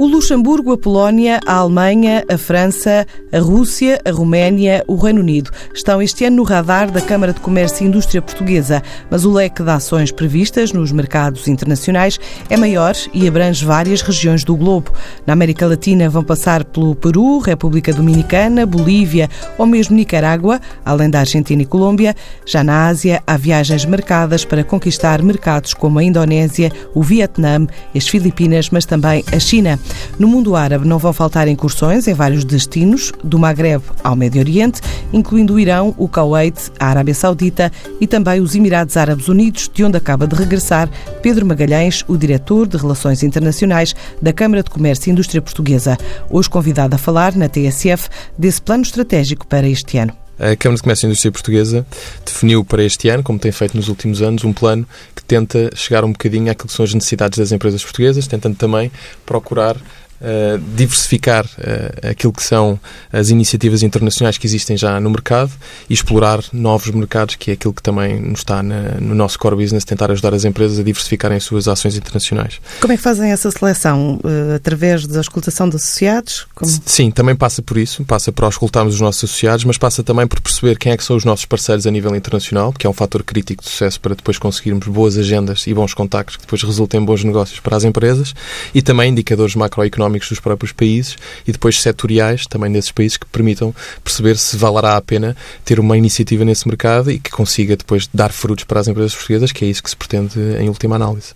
O Luxemburgo, a Polónia, a Alemanha, a França, a Rússia, a Roménia, o Reino Unido estão este ano no radar da Câmara de Comércio e Indústria Portuguesa, mas o leque de ações previstas nos mercados internacionais é maior e abrange várias regiões do globo. Na América Latina vão passar pelo Peru, República Dominicana, Bolívia ou mesmo Nicarágua, além da Argentina e Colômbia. Já na Ásia, há viagens marcadas para conquistar mercados como a Indonésia, o Vietnã, as Filipinas, mas também a China. No mundo árabe não vão faltar incursões em vários destinos, do Maghreb ao Médio Oriente, incluindo o Irão, o Kuwait, a Arábia Saudita e também os Emirados Árabes Unidos, de onde acaba de regressar Pedro Magalhães, o diretor de Relações Internacionais da Câmara de Comércio e Indústria Portuguesa, hoje convidado a falar na TSF desse plano estratégico para este ano. A Câmara de Comércio e Indústria Portuguesa definiu para este ano, como tem feito nos últimos anos, um plano que tenta chegar um bocadinho àquilo que são as necessidades das empresas portuguesas, tentando também procurar uh, diversificar uh, aquilo que são as iniciativas internacionais que existem já no mercado e explorar novos mercados, que é aquilo que também nos está na, no nosso core business, tentar ajudar as empresas a diversificarem as suas ações internacionais. Como é que fazem essa seleção? Uh, através da escutação de associados? Como... Sim, também passa por isso, passa por escutarmos os nossos associados, mas passa também por perceber quem é que são os nossos parceiros a nível internacional, que é um fator crítico de sucesso para depois conseguirmos boas agendas e bons contactos que depois resultem em bons negócios para as empresas e também indicadores macroeconómicos económicos dos próprios países e depois setoriais também desses países que permitam perceber se valerá a pena ter uma iniciativa nesse mercado e que consiga depois dar frutos para as empresas portuguesas, que é isso que se pretende em última análise.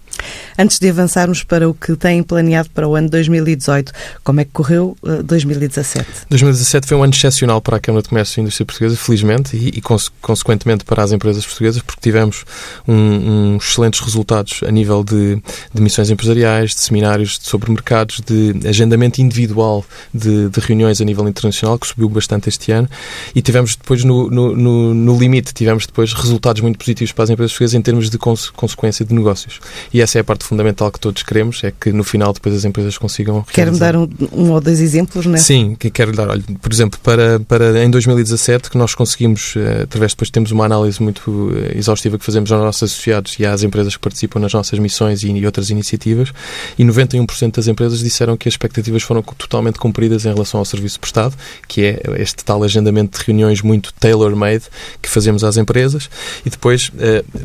Antes de avançarmos para o que têm planeado para o ano 2018, como é que correu 2017? Uh, 2017 foi um ano excepcional para a Câmara de Comércio e Indústria Portuguesa, felizmente, e, e consequentemente para as empresas portuguesas, porque tivemos uns um excelentes resultados a nível de, de missões empresariais, de seminários sobre mercados, de agendamento individual de, de, reuniões a nível internacional, que subiu bastante este ano, e tivemos depois no, no, no, no limite, tivemos depois resultados muito positivos para as empresas portuguesas em termos de cons consequência de negócios. E essa é a parte fundamental que todos queremos, é que no final depois as empresas consigam Quer-me dar um, um, ou dois exemplos, não é? Sim, que quero dar. Olha, por exemplo, para, para em 2017 que nós conseguimos, eh, através depois temos uma análise muito eh, exaustiva que fazemos aos nossos associados e às empresas que participam nas nossas missões e, e outras iniciativas, e 91% das empresas disseram que as expectativas foram totalmente cumpridas em relação ao serviço prestado, que é este tal agendamento de reuniões muito tailor-made que fazemos às empresas, e depois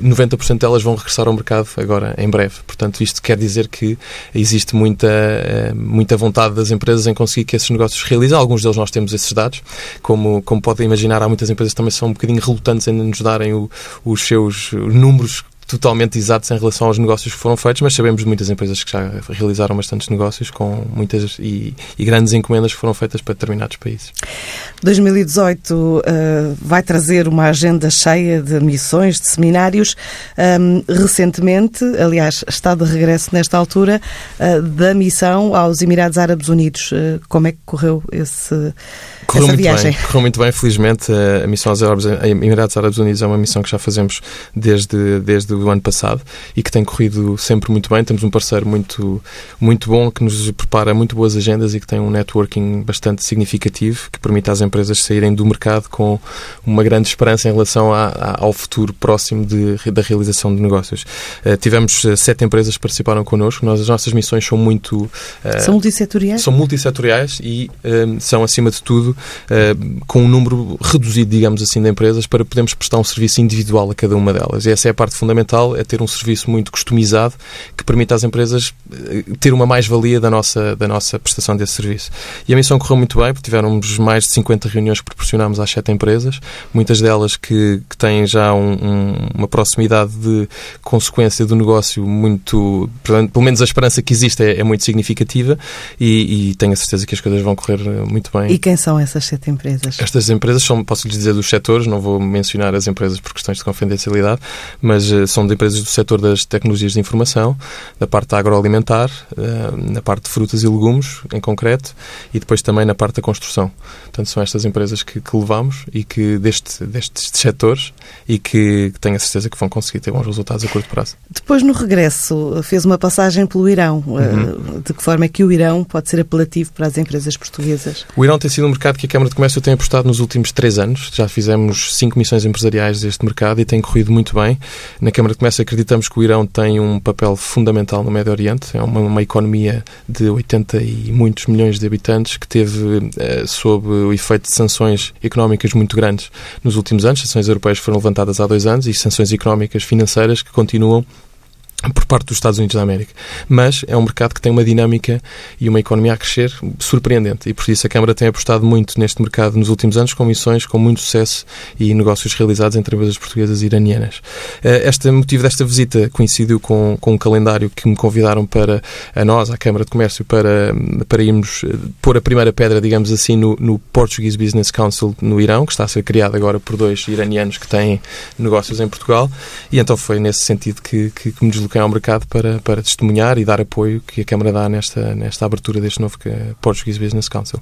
90% eh, delas vão regressar ao mercado agora em breve. Portanto, isto quer dizer que existe muita, eh, muita vontade das empresas em conseguir que esses negócios se realizem. Alguns deles nós temos esses dados. Como, como podem imaginar, há muitas empresas que também são um bocadinho relutantes em nos darem o, os seus números totalmente exatos em relação aos negócios que foram feitos, mas sabemos de muitas empresas que já realizaram bastantes negócios com muitas e, e grandes encomendas que foram feitas para determinados países. 2018 uh, vai trazer uma agenda cheia de missões, de seminários. Um, recentemente, aliás, está de regresso nesta altura, uh, da missão aos Emirados Árabes Unidos. Uh, como é que correu esse correu muito viagem. Bem, correu muito bem, felizmente. A missão aos Árabes, Emirados Árabes Unidos é uma missão que já fazemos desde, desde o ano passado e que tem corrido sempre muito bem. Temos um parceiro muito, muito bom que nos prepara muito boas agendas e que tem um networking bastante significativo que permite às empresas saírem do mercado com uma grande esperança em relação a, a, ao futuro próximo de, da realização de negócios. Uh, tivemos uh, sete empresas que participaram connosco. Nós, as nossas missões são muito. Uh, são multissetoriais? São multissetoriais e são, acima de tudo, com um número reduzido, digamos assim, de empresas para podermos prestar um serviço individual a cada uma delas. E essa é a parte fundamental, é ter um serviço muito customizado que permita às empresas ter uma mais-valia da nossa, da nossa prestação desse serviço. E a missão correu muito bem, porque tivemos mais de 50 reuniões que proporcionámos às sete empresas, muitas delas que, que têm já um, um, uma proximidade de consequência do negócio muito. Pelo menos a esperança que existe é, é muito significativa e, e, tenho a certeza que as coisas vão correr muito bem. E quem são essas sete empresas? Estas empresas são, posso lhes dizer, dos setores, não vou mencionar as empresas por questões de confidencialidade, mas uh, são de empresas do setor das tecnologias de informação, da parte agroalimentar, uh, na parte de frutas e legumes, em concreto, e depois também na parte da construção. Portanto, são estas empresas que, que levamos e que deste, destes setores e que, que tenho a certeza que vão conseguir ter bons resultados a curto prazo. Depois, no regresso, fez uma passagem pelo Irão. Eh, uhum. De que forma é que o Irão pode ser apelativo para as empresas portuguesas? O Irão tem sido um mercado mercado que a Câmara de Comércio tem apostado nos últimos três anos. Já fizemos cinco missões empresariais deste mercado e tem corrido muito bem. Na Câmara de Comércio acreditamos que o Irão tem um papel fundamental no Médio Oriente. É uma, uma economia de 80 e muitos milhões de habitantes que teve, eh, sob o efeito de sanções económicas muito grandes nos últimos anos. Sanções europeias foram levantadas há dois anos e sanções económicas financeiras que continuam por parte dos Estados Unidos da América. Mas é um mercado que tem uma dinâmica e uma economia a crescer surpreendente e por isso a Câmara tem apostado muito neste mercado nos últimos anos com missões com muito sucesso e negócios realizados entre empresas portuguesas e iranianas. Eh, este motivo desta visita coincidiu com, com um calendário que me convidaram para a nós, à Câmara de Comércio, para, para irmos eh, pôr a primeira pedra, digamos assim, no, no Portuguese Business Council no Irão, que está a ser criado agora por dois iranianos que têm negócios em Portugal e então foi nesse sentido que, que, que me desloquei é ao mercado para, para testemunhar e dar apoio que a Câmara dá nesta, nesta abertura deste novo Portuguese Business Council.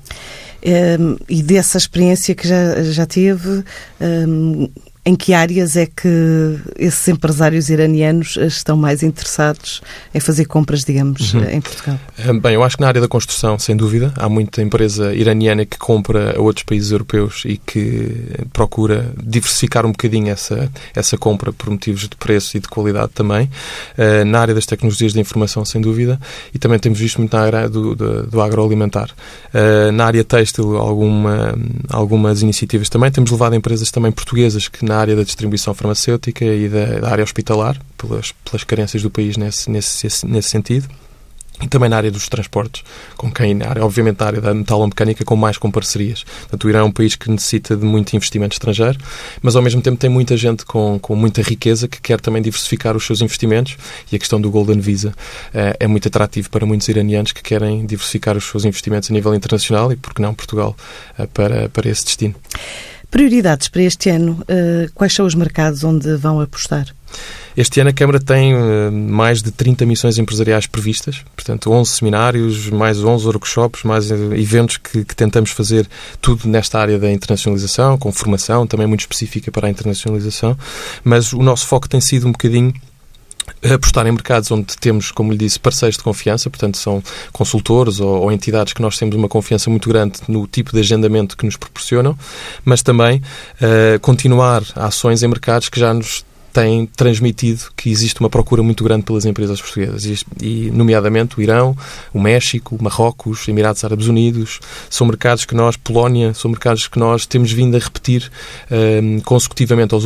Um, ehm, e dessa experiência que já, já teve, um, ehm, em que áreas é que esses empresários iranianos estão mais interessados em fazer compras, digamos, uhum. em Portugal? Eh, bem, eu acho que na área da construção, sem dúvida, há muita empresa iraniana que compra a outros países europeus e que procura diversificar um bocadinho essa, essa compra por motivos de preço e de qualidade também. Eh, na área das tecnologias da informação, sem dúvida, e também temos visto muito na área do, do, do agroalimentar. Eh, na área têxtil, alguma, algumas iniciativas também. Temos levado empresas também portuguesas que na área da distribuição farmacêutica e da, da área hospitalar, pelas, pelas carências do país nesse, nesse, nesse sentido. E também na área dos transportes, com quem, na área, obviamente, na área da metalomecânica, com mais com parcerias. Portanto, o Irão é um país que necessita de muito investimento estrangeiro, mas ao mesmo tempo tem muita gente com, com muita riqueza que quer também diversificar os seus investimentos e a questão do Golden Visa é, é muito atrativo para muitos iranianos que querem diversificar os seus investimentos a nível internacional e, por que não, Portugal, é, para, para esse destino. Prioridades para este ano, uh, quais são os mercados onde vão apostar? Este ano a Câmara tem uh, mais de 30 missões empresariais previstas, portanto 11 seminários, mais 11 workshops, mais uh, eventos que, que, tentamos fazer tudo nesta área da internacionalização, com formação também muito específica para a internacionalização, mas o nosso foco tem sido um bocadinho apostar em mercados onde temos, como lhe disse, parceiros de confiança, portanto são consultores ou, ou, entidades que nós temos uma confiança muito grande no tipo de agendamento que nos proporcionam, mas também uh, continuar ações em mercados que já nos tem transmitido que existe uma procura muito grande pelas empresas portuguesas, e, nomeadamente o Irão, o México, o Marrocos, os Emirados Árabes Unidos, são mercados que nós, Polónia, são mercados que nós temos vindo a repetir um, consecutivamente aos,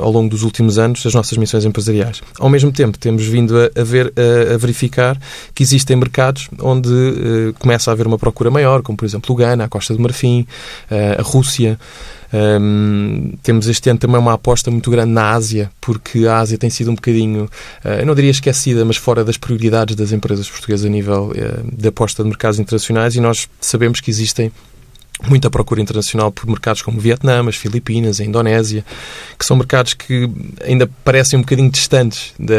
ao, longo dos últimos anos as nossas missões empresariais. Ao mesmo tempo, temos vindo a, a ver, a, a, verificar que existem mercados onde uh, começa a haver uma procura maior, como por exemplo o Ghana, a Costa do Marfim, uh, a Rússia. Um, temos este ano também uma aposta muito grande na Ásia, porque a Ásia tem sido um bocadinho, uh, eu não diria esquecida, mas fora das prioridades das empresas portuguesas a nível uh, de aposta de mercados internacionais e nós sabemos que existem muita procura internacional por mercados como o Vietnã, as Filipinas, a Indonésia, que são mercados que ainda parecem um bocadinho distantes da,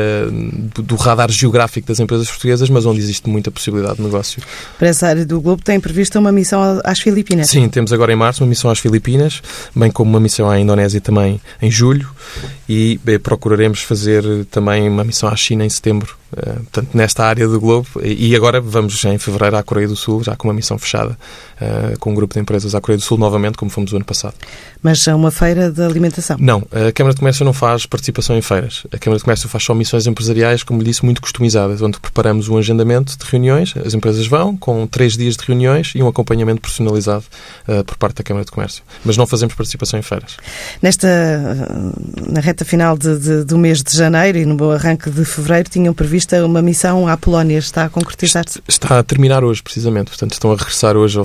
do radar geográfico das empresas portuguesas, mas onde existe muita possibilidade de negócio. Para essa área do globo tem prevista uma missão às Filipinas? Sim, temos agora em março uma missão às Filipinas, bem como uma missão à Indonésia também em julho e bem, procuraremos fazer também uma missão à China em setembro eh, portanto, nesta área do globo. E agora vamos em fevereiro à Coreia do Sul, já com uma missão fechada, uh, com um grupo de empresas à Coreia do Sul novamente, como fomos o ano passado. Mas é uma feira de alimentação? Não, a Câmara de Comércio não faz participação em feiras. A Câmara de Comércio faz só missões empresariais, como lhe disse, muito customizadas, onde preparamos um agendamento de reuniões, as empresas vão, com três dias de reuniões e um acompanhamento personalizado uh, por parte da Câmara de Comércio. Mas não fazemos participação em feiras. Nesta, na reta final de, de, do mês de janeiro e no arranque de fevereiro, tinham previsto prevista uma missão à Polónia. Está a concretizar-se? Está a terminar hoje, precisamente. Portanto, estão a regressar hoje uh,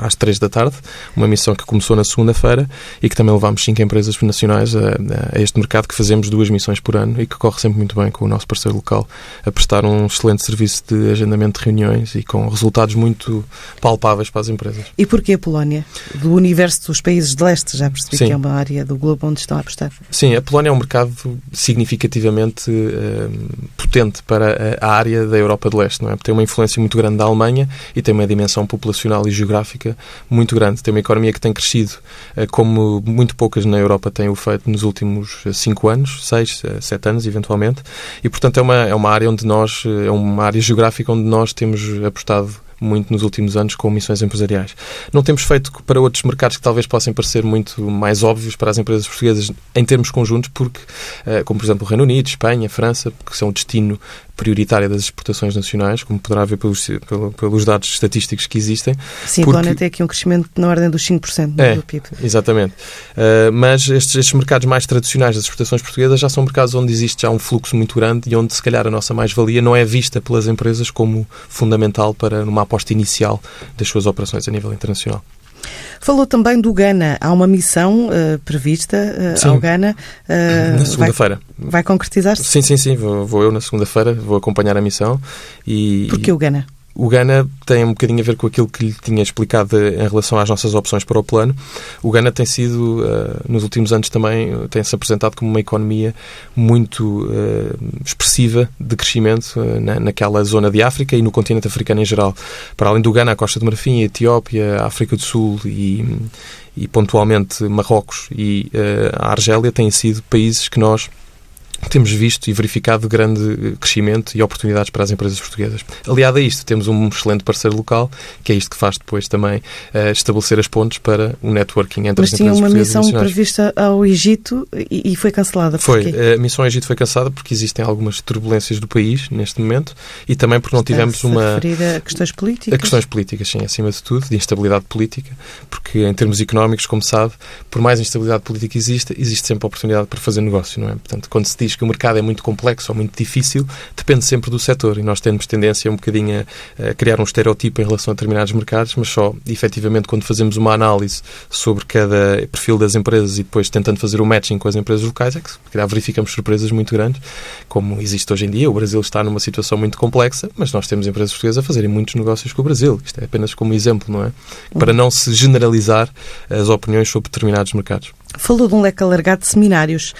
às três da tarde. Uma missão que começou na segunda-feira e que também levamos cinco empresas nacionais a, a, este mercado, que fazemos duas missões por ano e que corre sempre muito bem com o nosso parceiro local a prestar um excelente serviço de agendamento de reuniões e com resultados muito palpáveis para as empresas. E porquê a Polónia? Do universo dos países de leste, já percebi Sim. que é uma área do globo onde estão a apostar. Sim, a Polónia é um mercado significativamente uh, potente para a área da Europa de Leste, não é? Tem uma influência muito grande da Alemanha e tem uma dimensão populacional e geográfica muito grande. Tem uma economia que tem crescido eh, como muito poucas na Europa têm o feito nos últimos eh, cinco anos, seis, eh, sete anos, eventualmente. E, portanto, é uma, é uma área onde nós, é uma área geográfica onde nós temos apostado muito nos últimos anos com missões empresariais. Não temos feito para outros mercados que talvez possam parecer muito mais óbvios para as empresas portuguesas em termos conjuntos, porque, como por exemplo o Reino Unido, Espanha, França, que são o destino prioritária das exportações nacionais, como poderá ver pelos, pelos dados estatísticos que existem. Sim, porque... ano tem aqui um crescimento na ordem dos 5% é, do PIB. Exatamente. Uh, mas estes, estes, mercados mais tradicionais das exportações portuguesas já são mercados onde existe já um fluxo muito grande e onde, se calhar, a nossa mais-valia não é vista pelas empresas como fundamental para uma aposta inicial das suas operações a nível internacional. Falou também do Ghana. Há uma missão uh, prevista uh, ao Ghana. Uh, na segunda-feira. Vai, vai concretizar-se? Sim, sim, sim. Vou, vou eu na segunda-feira, vou acompanhar a missão. E, Porquê o Ghana? O Ghana tem um bocadinho a ver com aquilo que lhe tinha explicado em relação às nossas opções para o plano. O Ghana tem sido, uh, nos últimos anos também, tem-se apresentado como uma economia muito uh, expressiva de crescimento na, naquela zona de África e no continente africano em geral. Para além do Ghana, a Costa de Marfim, a Etiópia, a África do Sul e, e pontualmente Marrocos e a Argélia têm sido países que nós temos visto e verificado grande crescimento e oportunidades para as empresas portuguesas. Aliado a isto, temos um excelente parceiro local, que é isto que faz depois também uh, estabelecer as pontes para o networking entre Mas as empresas portuguesas. Mas tinha uma missão prevista ao Egito e, e foi cancelada. Foi. A missão ao Egito foi cancelada porque existem algumas turbulências do país neste momento e também porque não tivemos uma... a questões políticas? A questões políticas, sim, acima de tudo, de instabilidade política, porque em termos económicos, como sabe, por mais instabilidade política exista, existe sempre a oportunidade para fazer negócio, não é? Portanto, quando se diz que o mercado é muito complexo ou muito difícil, depende sempre do setor. E nós temos tendência um bocadinho a, a criar um estereotipo em relação a determinados mercados, mas só, efetivamente, quando fazemos uma análise sobre cada perfil das empresas e depois tentando fazer o matching com as empresas locais, é que, calhar, verificamos surpresas muito grandes, como existe hoje em dia. O Brasil está numa situação muito complexa, mas nós temos empresas portuguesas a fazerem muitos negócios com o Brasil. Isto é apenas como exemplo, não é? Para não se generalizar as opiniões sobre determinados mercados. Falou de um leque alargado de seminários.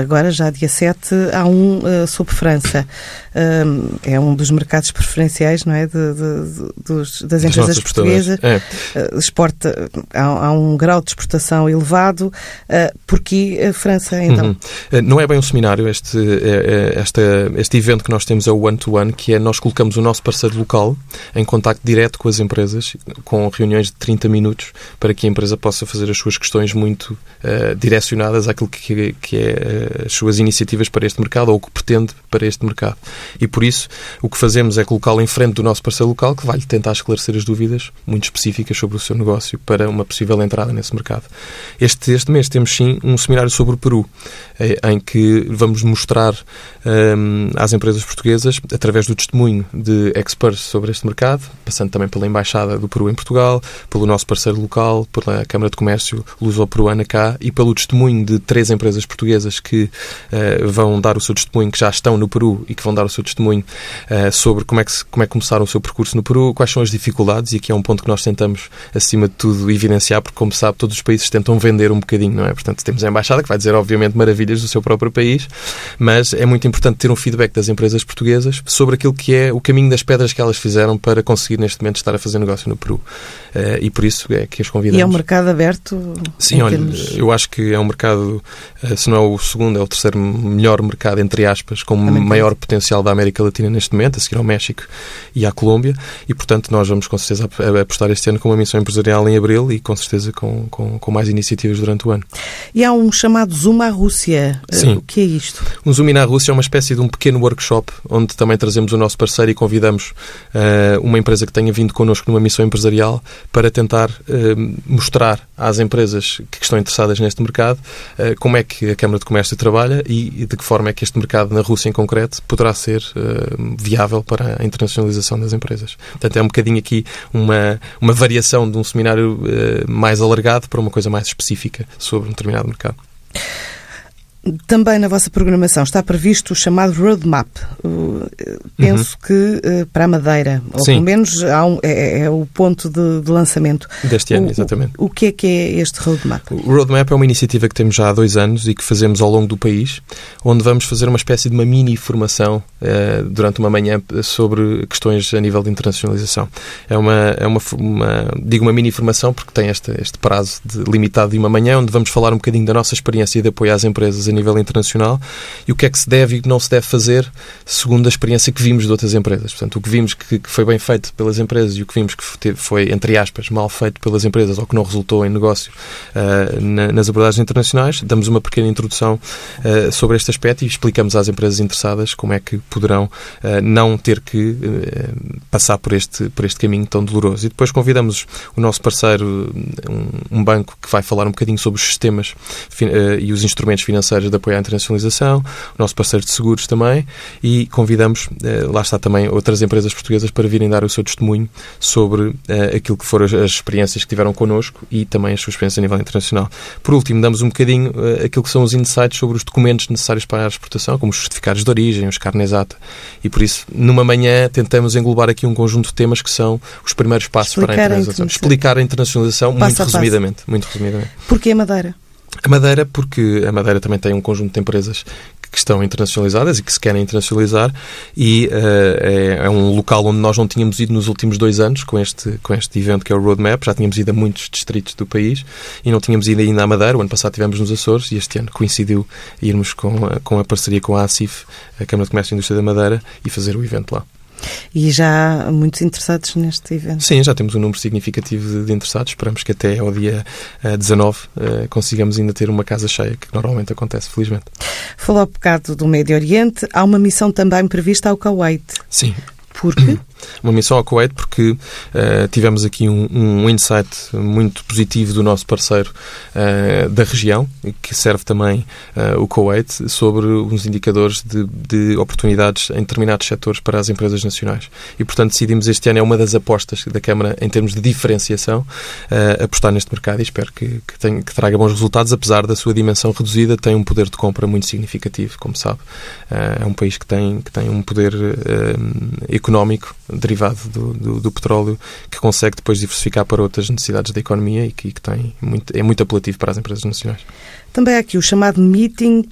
Agora, já dia 7, há um uh, sobre França. Um, é um dos mercados preferenciais, não é? De, de, dos, das empresas portuguesas. É. Uh, exporta, há, há, um grau de exportação elevado. Uh, porquê a França, então? Uhum. Não é bem um seminário. Este, é, é, este, este evento que nós temos é o one-to-one, -one, que é nós colocamos o nosso parceiro local em contacto direto com as empresas, com reuniões de 30 minutos, para que a empresa possa fazer as suas questões muito uh, direcionadas àquilo que, que é as suas iniciativas para este mercado ou o que pretende para este mercado. E por isso o que fazemos é colocá-lo em frente do nosso parceiro local que vai tentar esclarecer as dúvidas muito específicas sobre o seu negócio para uma possível entrada nesse mercado. Este, este mês temos sim um seminário sobre o Peru, eh, em que vamos mostrar um, às empresas portuguesas, através do testemunho de experts sobre este mercado, passando também pela Embaixada do Peru em Portugal, pelo nosso parceiro local, pela Câmara de Comércio Luso-Peruano Ana cá e pelo testemunho de três empresas portuguesas que uh, vão dar o seu testemunho, que já estão no Peru e que vão dar o seu testemunho uh, sobre como é, que, como é que começaram o seu percurso no Peru, quais são as dificuldades, e aqui é um ponto que nós tentamos, acima de tudo, evidenciar, porque, como sabe, todos os países tentam vender um bocadinho, não é? Portanto, temos a Embaixada, que vai dizer, obviamente, maravilhas do seu próprio país, mas é muito importante ter um feedback das empresas portuguesas sobre aquilo que é o caminho das pedras que elas fizeram para conseguir, neste momento, estar a fazer negócio no Peru. Uh, e por isso é que as convidamos. E é um mercado aberto? Sim, olha, termos... eu acho que é um mercado, eh, se não é o segundo, é o terceiro melhor mercado, entre aspas, com maior potencial da América Latina neste momento, a seguir ao México e à Colômbia, e portanto nós vamos com certeza apostar este ano com uma missão empresarial em abril e com certeza com, com, com mais iniciativas durante o ano. E há um chamado Zoom à Rússia. Eh, Sim. O que é isto? Um Zoom na Rússia é uma espécie de um pequeno workshop onde também trazemos o nosso parceiro e convidamos uh, uma empresa que tenha vindo connosco numa missão empresarial para tentar uh, mostrar às empresas que estão interessadas neste mercado uh, como é que a Câmara de Comércio trabalha e, de que forma é que este mercado na Rússia em concreto poderá ser uh, viável para a internacionalização das empresas. Portanto, é um bocadinho aqui uma, uma variação de um seminário mais alargado para uma coisa mais específica sobre um determinado mercado. Também na vossa programação está previsto o chamado roadmap. Penso uhum. que eh, para a Madeira, ou Sim. pelo menos um, é, é, é, o ponto de, de, lançamento. Deste ano, o, exatamente. O, o, que é que é este roadmap? O roadmap é uma iniciativa que temos já há dois anos e que fazemos ao longo do país, onde vamos fazer uma espécie de uma mini formação uh, durante uma manhã sobre questões a nível de internacionalização. É uma, é uma, uma digo uma mini formação porque tem este, este prazo de, limitado de uma manhã, onde vamos falar um bocadinho da nossa experiência de apoio às empresas a nível internacional e o que é que se deve e o que não se deve fazer segundo a experiência que vimos de outras empresas. Portanto, o que vimos que, que foi bem feito pelas empresas e o que vimos que foi, entre aspas, mal feito pelas empresas ou que não resultou em negócio uh, na, nas abordagens internacionais, damos uma pequena introdução uh, sobre este aspecto e explicamos às empresas interessadas como é que poderão uh, não ter que passar por este, por este caminho tão doloroso. E depois convidamos o nosso parceiro, um, um banco que vai falar um bocadinho sobre os sistemas e os instrumentos financeiros de apoio à internacionalização, o nosso parceiro de seguros também, e convidamos, lá está também, outras empresas portuguesas para virem dar o seu testemunho sobre aquilo que foram as, as experiências que tiveram connosco e também as suas experiências a nível internacional. Por último, damos um bocadinho uh, aquilo que são os insights sobre os documentos necessários para a exportação, como os certificados de origem, os carnes ata. E por isso, numa manhã, tentamos englobar aqui um conjunto de temas que são os primeiros passos Explicar para a internacionalização. A Explicar a internacionalização passo muito resumidamente, muito resumidamente. Porquê a Madeira? A Madeira, porque a Madeira também tem um conjunto de empresas que estão internacionalizadas e que se querem internacionalizar e uh, é, é, um local onde nós não tínhamos ido nos últimos dois anos com este, com este evento que é o Roadmap. Já tínhamos ido a muitos distritos do país e não tínhamos ido ainda à Madeira. O ano passado estivemos nos Açores e este ano coincidiu irmos com com a parceria com a ACIF, a Câmara de Comércio e Indústria da Madeira, e fazer o evento lá. E já há muitos interessados neste evento? Sim, já temos um número significativo de interessados. Esperamos que até ao dia 19 uh, uh, consigamos ainda ter uma casa cheia, que normalmente acontece, felizmente. Falou há bocado do Médio Oriente. Há uma missão também prevista ao Kuwait. Sim. Por quê? uma missão ao Kuwait porque uh, tivemos aqui um, um, insight muito positivo do nosso parceiro uh, da região, que serve também uh, o Kuwait, sobre uns indicadores de, de, oportunidades em determinados setores para as empresas nacionais. E, portanto, decidimos este ano, é uma das apostas da Câmara em termos de diferenciação, apostar neste mercado e espero que, que, tenha, que, traga bons resultados, apesar da sua dimensão reduzida, tem um poder de compra muito significativo, como sabe. é um país que tem, que tem um poder económico derivado do, do, do, petróleo que consegue depois diversificar para outras necessidades da economia e que, que tem muito, é muito apelativo para as empresas nacionais. Também há aqui o chamado meeting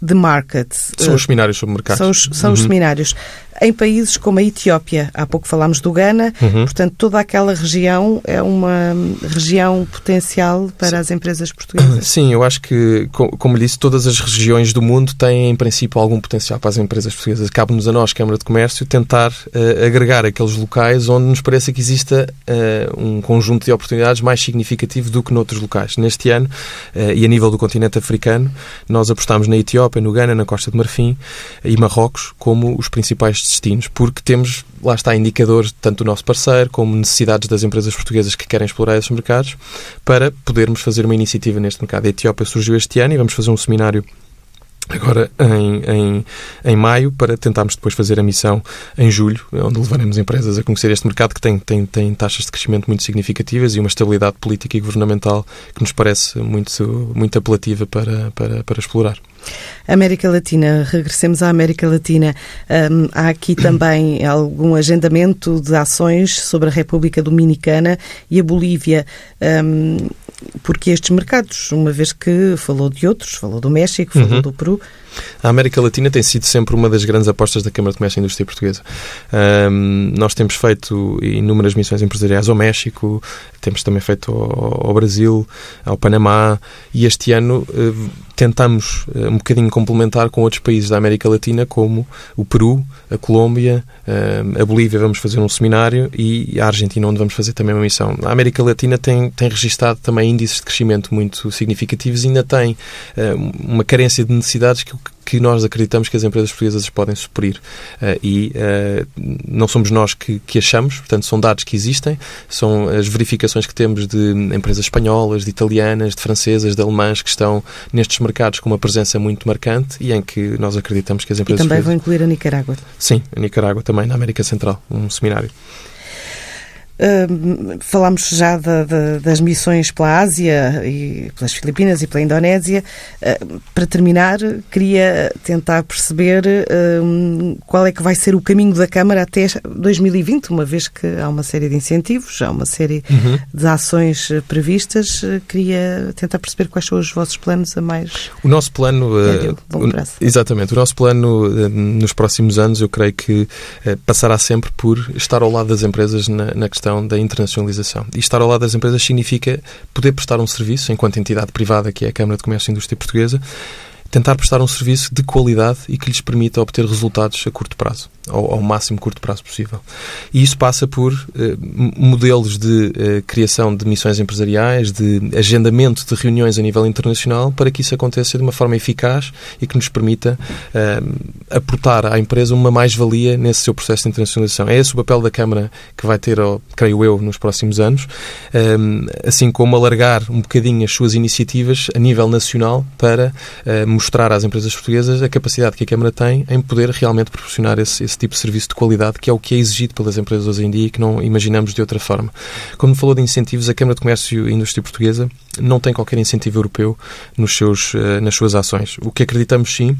de market. São os seminários sobre mercados. São os, são uhum. os seminários em países como a Etiópia. Há pouco falámos do Ghana, uhum. portanto, toda aquela região é uma região potencial para Sim. as empresas portuguesas. Sim, eu acho que, como disse, todas as regiões do mundo têm, em princípio, algum potencial para as empresas portuguesas. Cabe-nos a nós, Câmara de Comércio, tentar uh, agregar aqueles locais onde nos pareça que exista uh, um conjunto de oportunidades mais significativo do que noutros locais. Neste ano, uh, e a nível do continente africano, nós apostamos na Etiópia, no Ghana, na Costa de Marfim e Marrocos como os principais destinos, porque temos, lá está, indicadores tanto do nosso parceiro como necessidades das empresas portuguesas que querem explorar esses mercados para podermos fazer uma iniciativa neste mercado. A Etiópia surgiu este ano e vamos fazer um seminário agora em, em, em maio para tentarmos depois fazer a missão em julho, onde levaremos empresas a conhecer este mercado que tem, tem, tem taxas de crescimento muito significativas e uma estabilidade política e governamental que nos parece muito, muito apelativa para, para, para explorar. América Latina, regressemos à América Latina. Um, há aqui também algum agendamento de ações sobre a República Dominicana e a Bolívia. Um, porque estes mercados, uma vez que falou de outros, falou do México, falou uhum. do Peru, a América Latina tem sido sempre uma das grandes apostas da Câmara de Comércio e Indústria Portuguesa. Um, nós temos feito inúmeras missões empresariais ao México, temos também feito ao, ao Brasil, ao Panamá e este ano uh, tentamos uh, um bocadinho complementar com outros países da América Latina, como o Peru, a Colômbia, uh, a Bolívia, vamos fazer um seminário e a Argentina, onde vamos fazer também uma missão. A América Latina tem, tem registado também índices de crescimento muito significativos e ainda tem uma carência de necessidades que que nós acreditamos que as empresas portuguesas podem suprir. Uh, e uh, não somos nós que, que, achamos, portanto, são dados que existem, são as verificações que temos de empresas espanholas, de italianas, de francesas, de alemãs que estão nestes mercados com uma presença muito marcante e em que nós acreditamos que as empresas. E também vão incluir a Nicarágua. Sim, a Nicarágua também, na América Central, um seminário. Uh, falámos já de, de, das missões pela Ásia e pelas Filipinas e pela Indonésia. Uh, para terminar, queria tentar perceber uh, qual é que vai ser o caminho da Câmara até 2020, uma vez que há uma série de incentivos, há uma série uhum. de ações previstas. queria tentar perceber quais são os vossos planos a mais. O nosso plano. Médio, o, exatamente. O nosso plano nos próximos anos, eu creio que passará sempre por estar ao lado das empresas na, na questão questão da internacionalização. E estar ao lado das empresas significa poder prestar um serviço, enquanto entidade privada, que é a Câmara de Comércio e Indústria Portuguesa, tentar prestar um serviço de qualidade e que lhes permita obter resultados a curto prazo ao, ao máximo curto prazo possível. E isso passa por eh, modelos de eh, criação de missões empresariais, de agendamento de reuniões a nível internacional, para que isso aconteça de uma forma eficaz e que nos permita eh, aportar à empresa uma mais-valia nesse seu processo de internacionalização. É esse o papel da Câmara que vai ter, creio eu, nos próximos anos, assim como alargar um bocadinho as suas iniciativas a nível nacional para mostrar às empresas portuguesas a capacidade que a Câmara tem em poder realmente proporcionar esse, esse esse tipo de serviço de qualidade que é o que é exigido pelas empresas hoje em dia e que não imaginamos de outra forma. Como falou de incentivos, a Câmara de Comércio e Indústria Portuguesa não tem qualquer incentivo europeu nos seus, eh, nas suas ações. O que acreditamos sim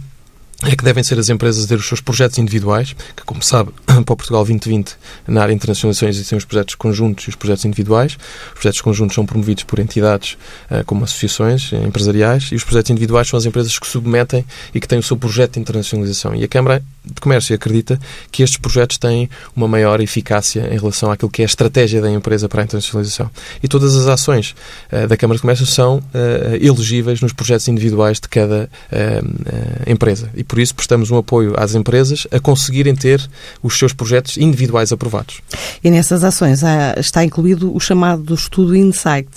é que devem ser as empresas a ter os seus projetos individuais, que, como sabe, para o Portugal 2020, na área de internacionalização, existem os projetos conjuntos e os projetos individuais. Os projetos conjuntos são promovidos por entidades uh, como associações empresariais e os projetos individuais são as empresas que submetem e que têm o seu projeto de internacionalização. E a Câmara de Comércio acredita que estes projetos têm uma maior eficácia em relação àquilo que é a estratégia da empresa para a internacionalização. E todas as ações uh, da Câmara de Comércio são uh, elegíveis nos projetos individuais de cada empresa. E por isso prestamos um apoio às empresas a conseguirem ter os seus projetos individuais aprovados. E nessas ações está incluído o chamado estudo Insight.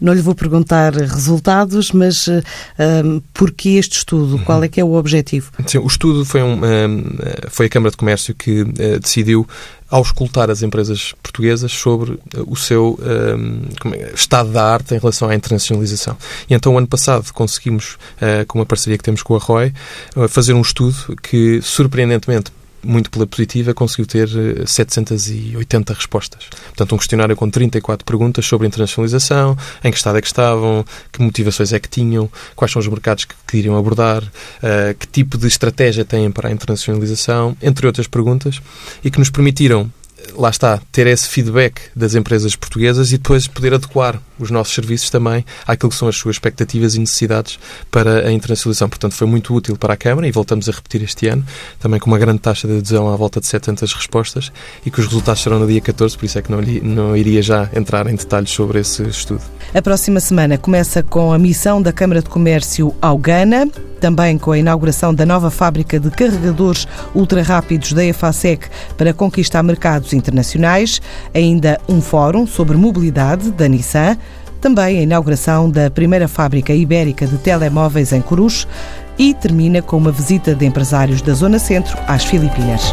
Não lhe vou perguntar resultados, mas um, porquê este estudo? Qual é que é o objetivo? Sim, o estudo foi, um, um, foi a Câmara de Comércio que uh, decidiu auscultar as empresas portuguesas sobre eh, o seu um, é, estado da arte em relação à internacionalização. E então, o ano passado, conseguimos, uh, com uma parceria que temos com a ROI, uh, fazer um estudo que, surpreendentemente, muito pela positiva, conseguiu ter 780 eh, respostas. Portanto, um questionário com 34 perguntas sobre internacionalização, em que estado é que estavam, que motivações é que tinham, quais são os mercados que, que iriam abordar, uh, que tipo de estratégia têm para a internacionalização, entre outras perguntas, e que nos permitiram lá está, ter esse feedback das empresas portuguesas e depois poder adequar os nossos serviços também àquilo que são as suas expectativas e necessidades para a internacionalização. Portanto, foi muito útil para a Câmara e voltamos a repetir este ano, também com uma grande taxa de adesão à volta de 700 respostas e que os resultados serão no dia 14, por isso é que não, não iria já entrar em detalhes sobre esse estudo. A próxima semana começa com a missão da Câmara de Comércio ao Ghana, também com a inauguração da nova fábrica de carregadores ultra-rápidos da EFASEC para conquistar mercados internacionais, ainda um fórum sobre mobilidade da Nissan, também a inauguração da primeira fábrica ibérica de telemóveis em Coruche e termina com uma visita de empresários da Zona Centro às Filipinas.